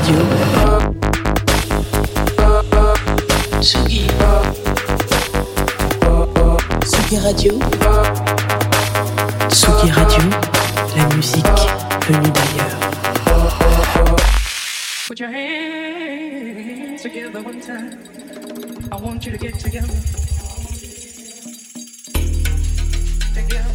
Radio. Tsugi. Tsugi Radio. Tsugi Radio. La musique venue d'ailleurs. Put your hands together one time. I want you to get together. Together. Together.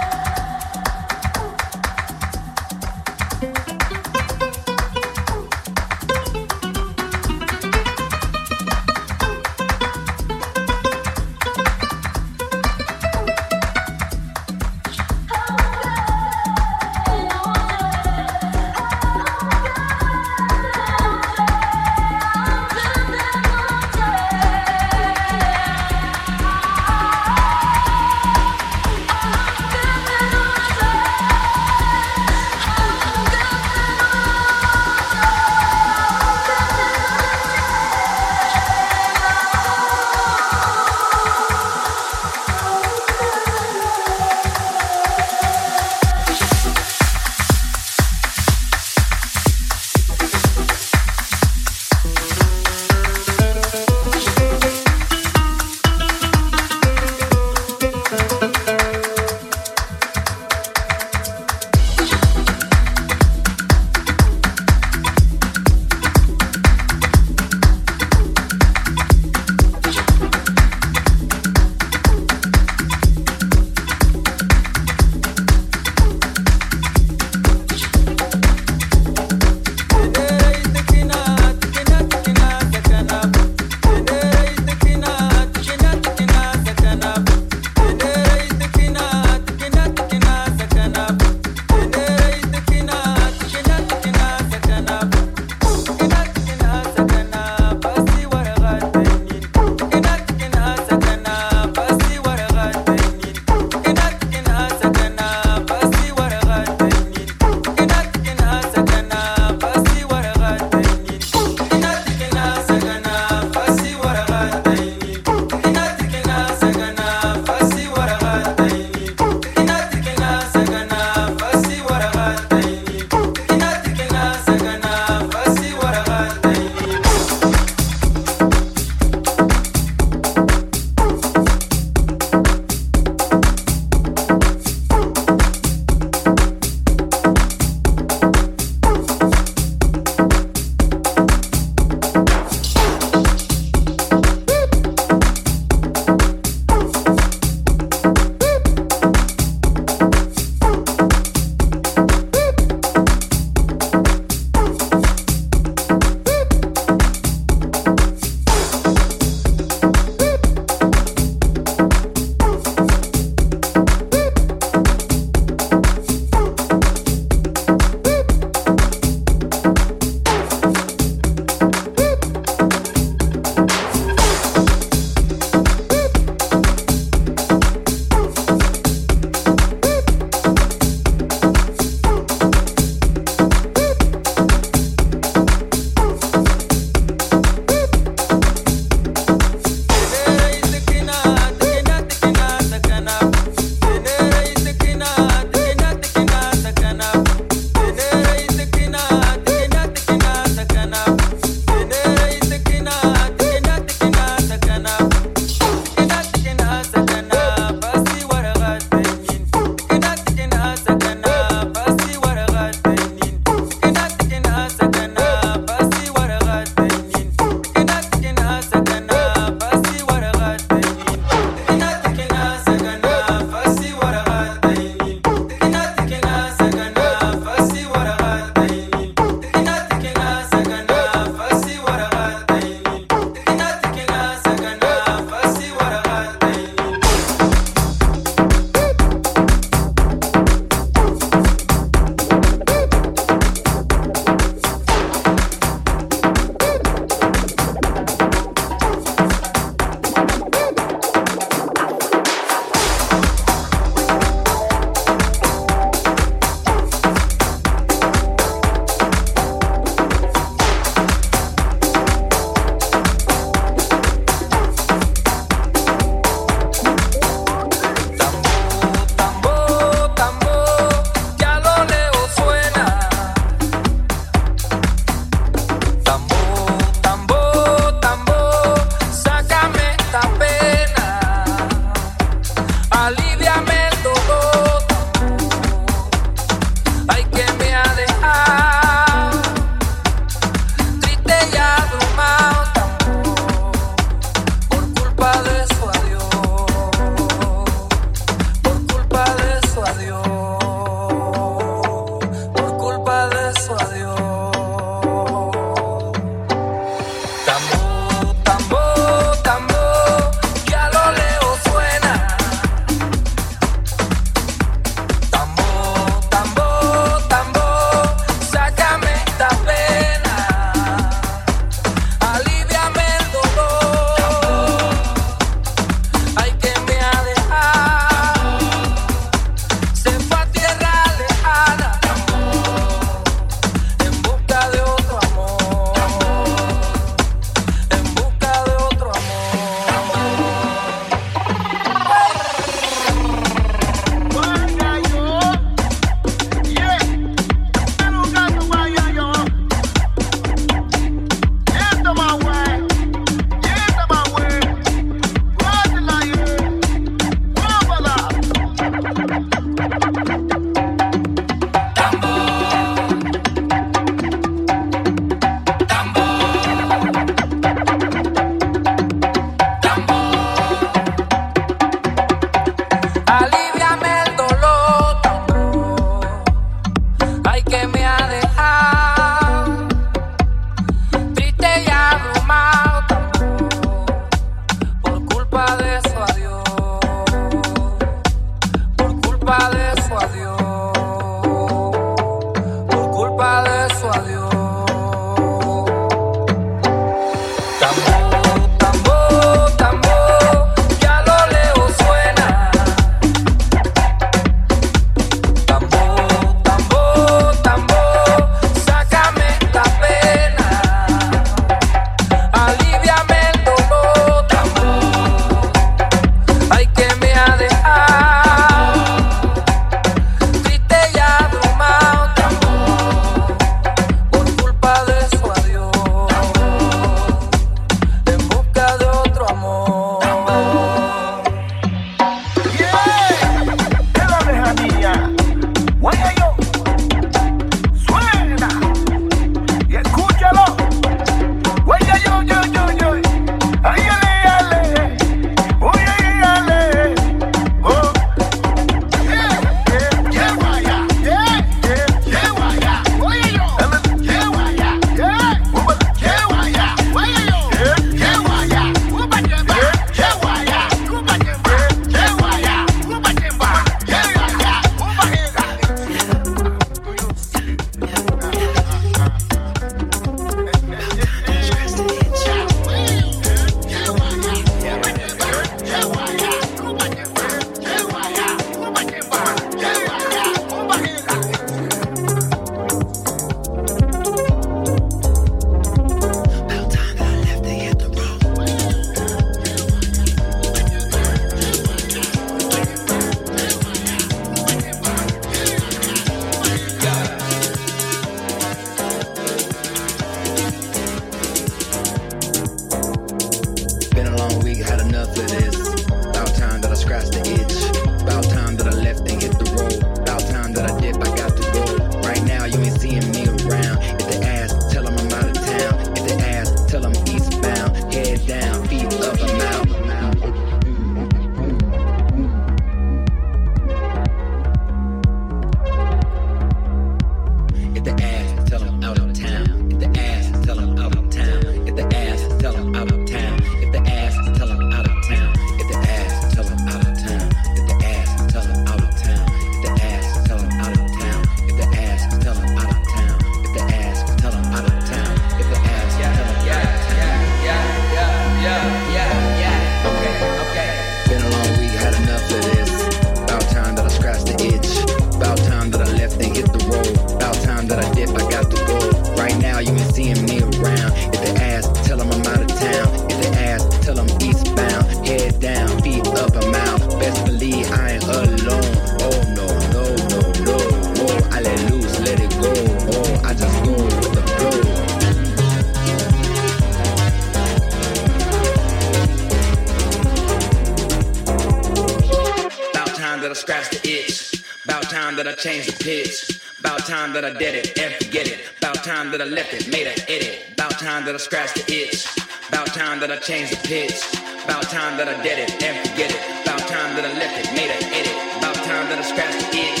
That I did it and forget it. About time that I left it, made an edit. About time that I scratched the itch. About time that I changed the pitch. About time that I did it and forget it. About time that I left it, made an edit. About time that I scratched the itch.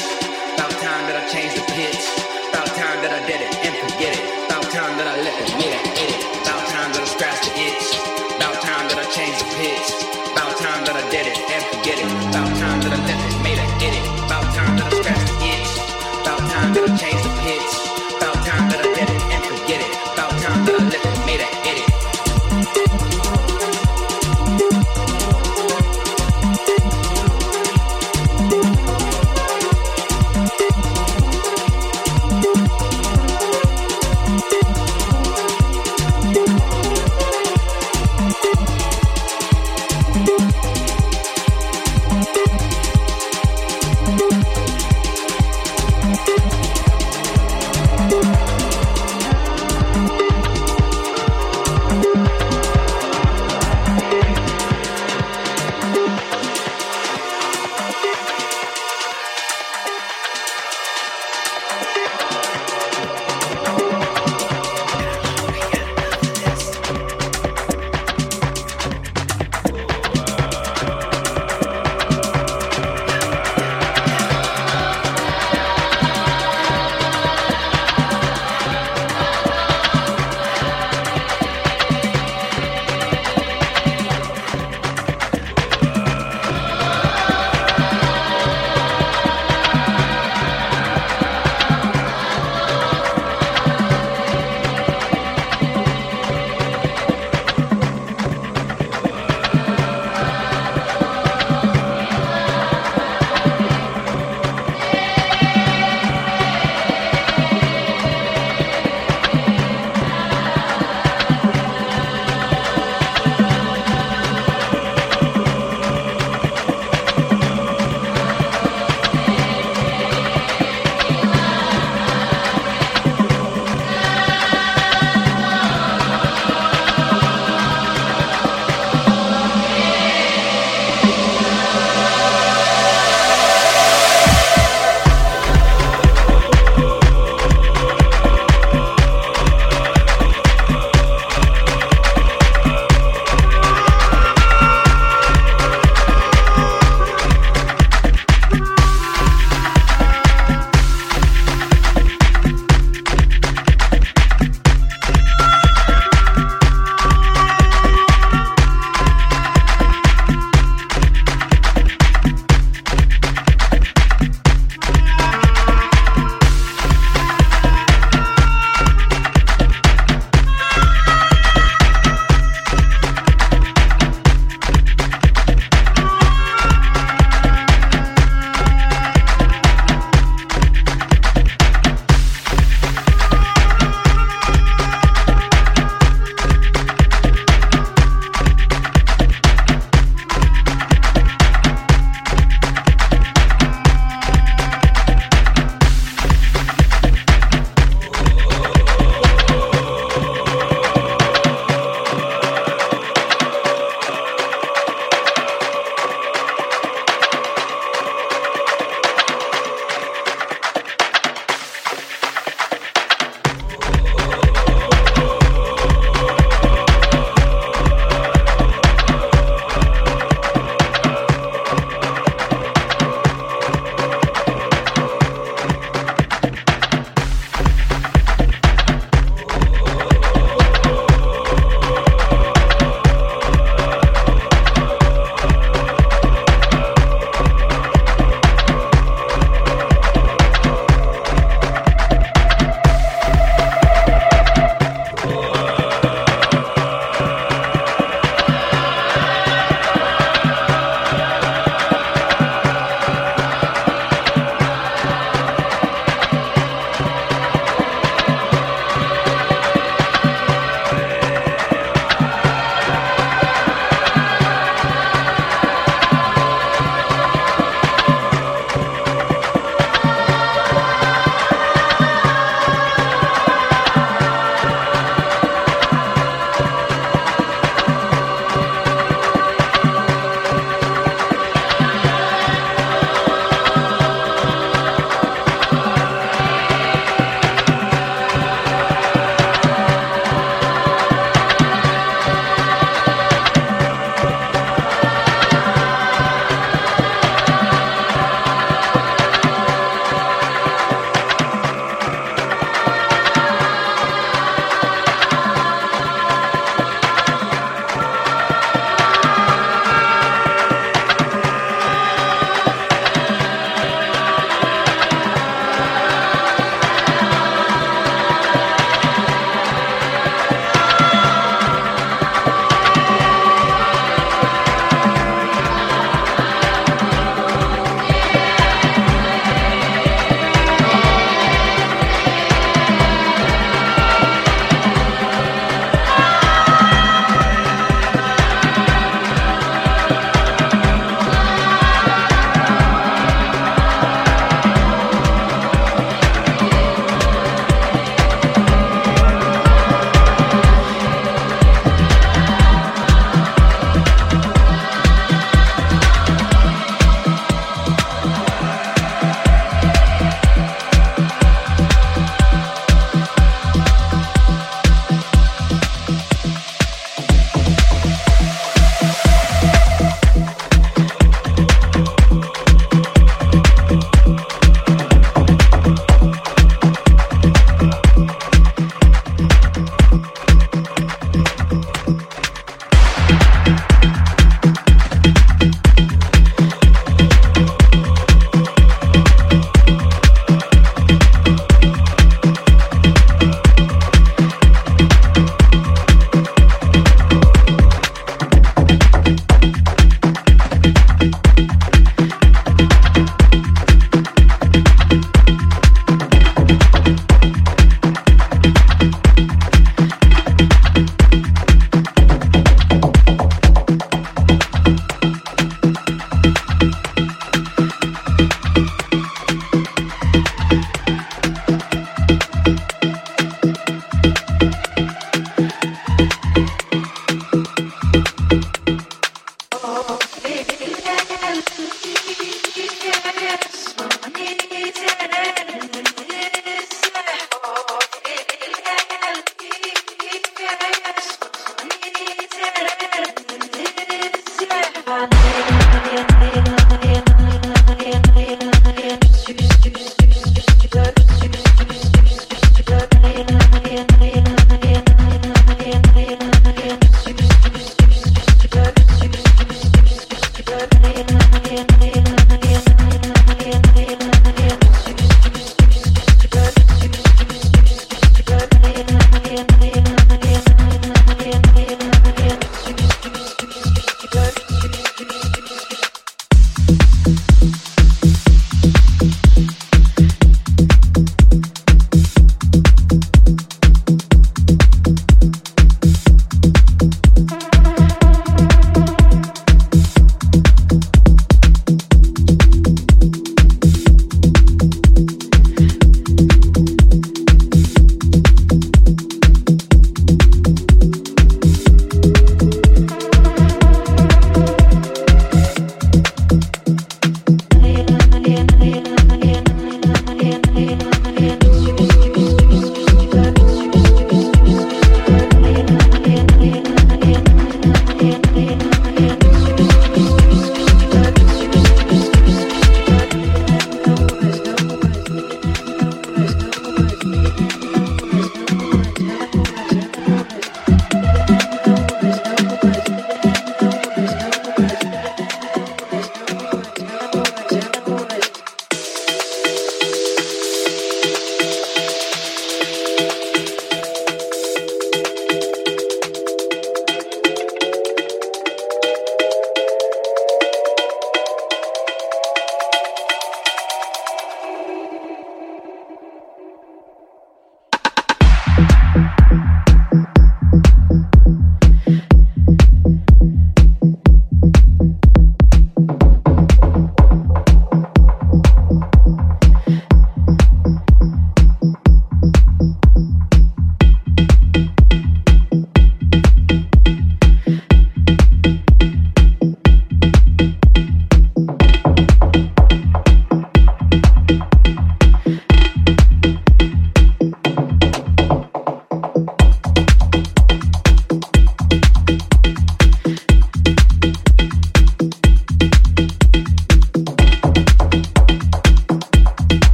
About time that I changed the pitch. About time that I did it and forget it. About time that I left it, made an edit. About time that I scratched the itch. About time that I changed the pitch. About time that I did it and forget it. About time that I left it, made an edit. About time that I scratched the itch. About time that I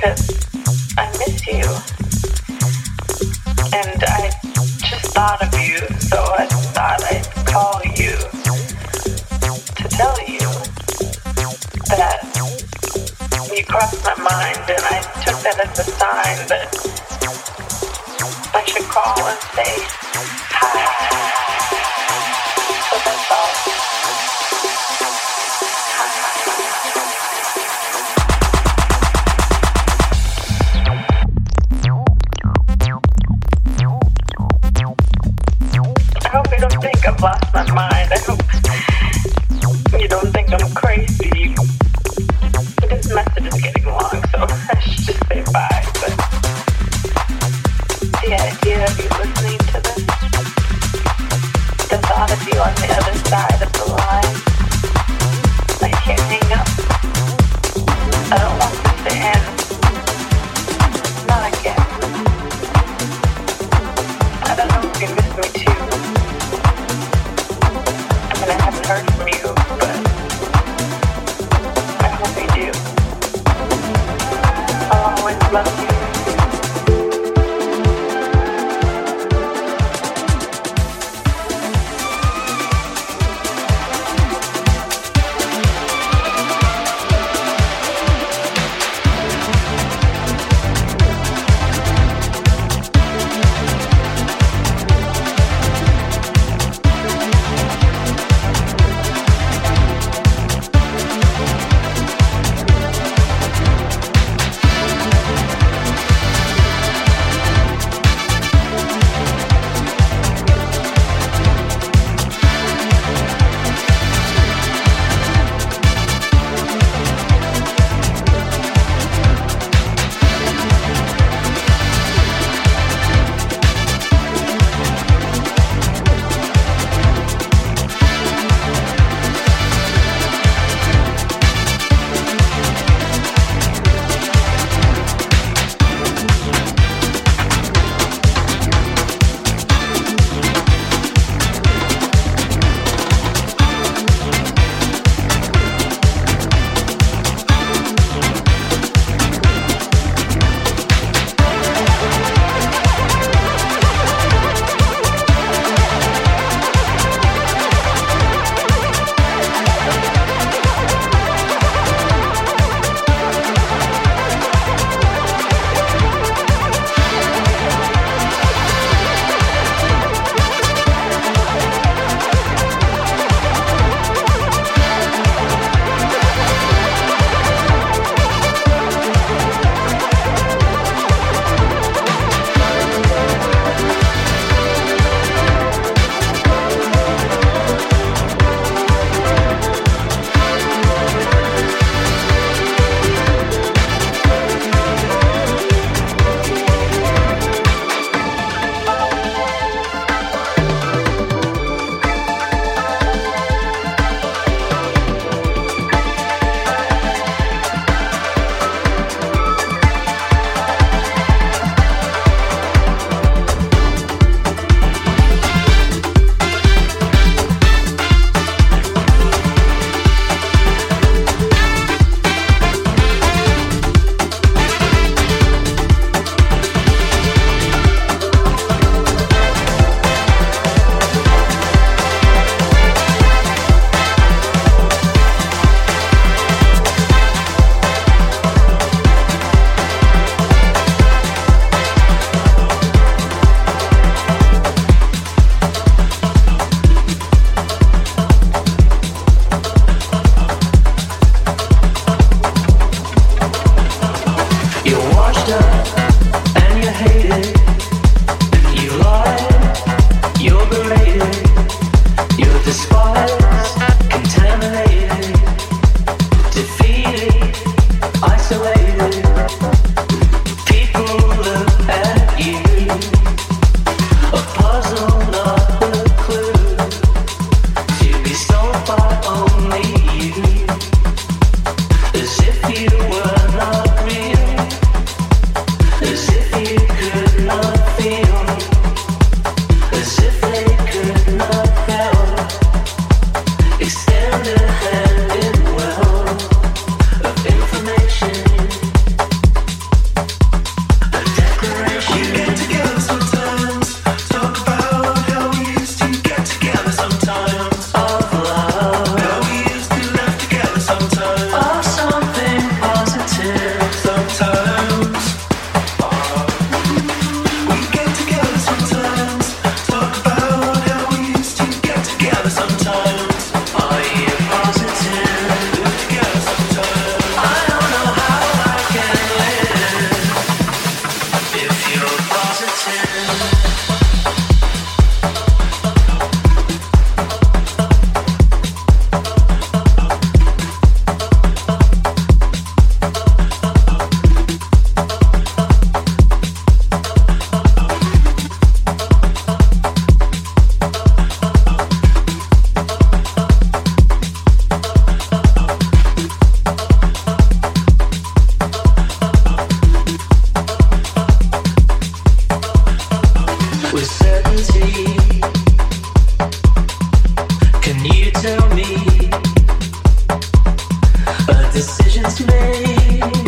because I miss you. And I just thought of you, so I thought I'd call you to tell you that you crossed my mind, and I took that as a sign that I should call and say hi. So that's all. baby.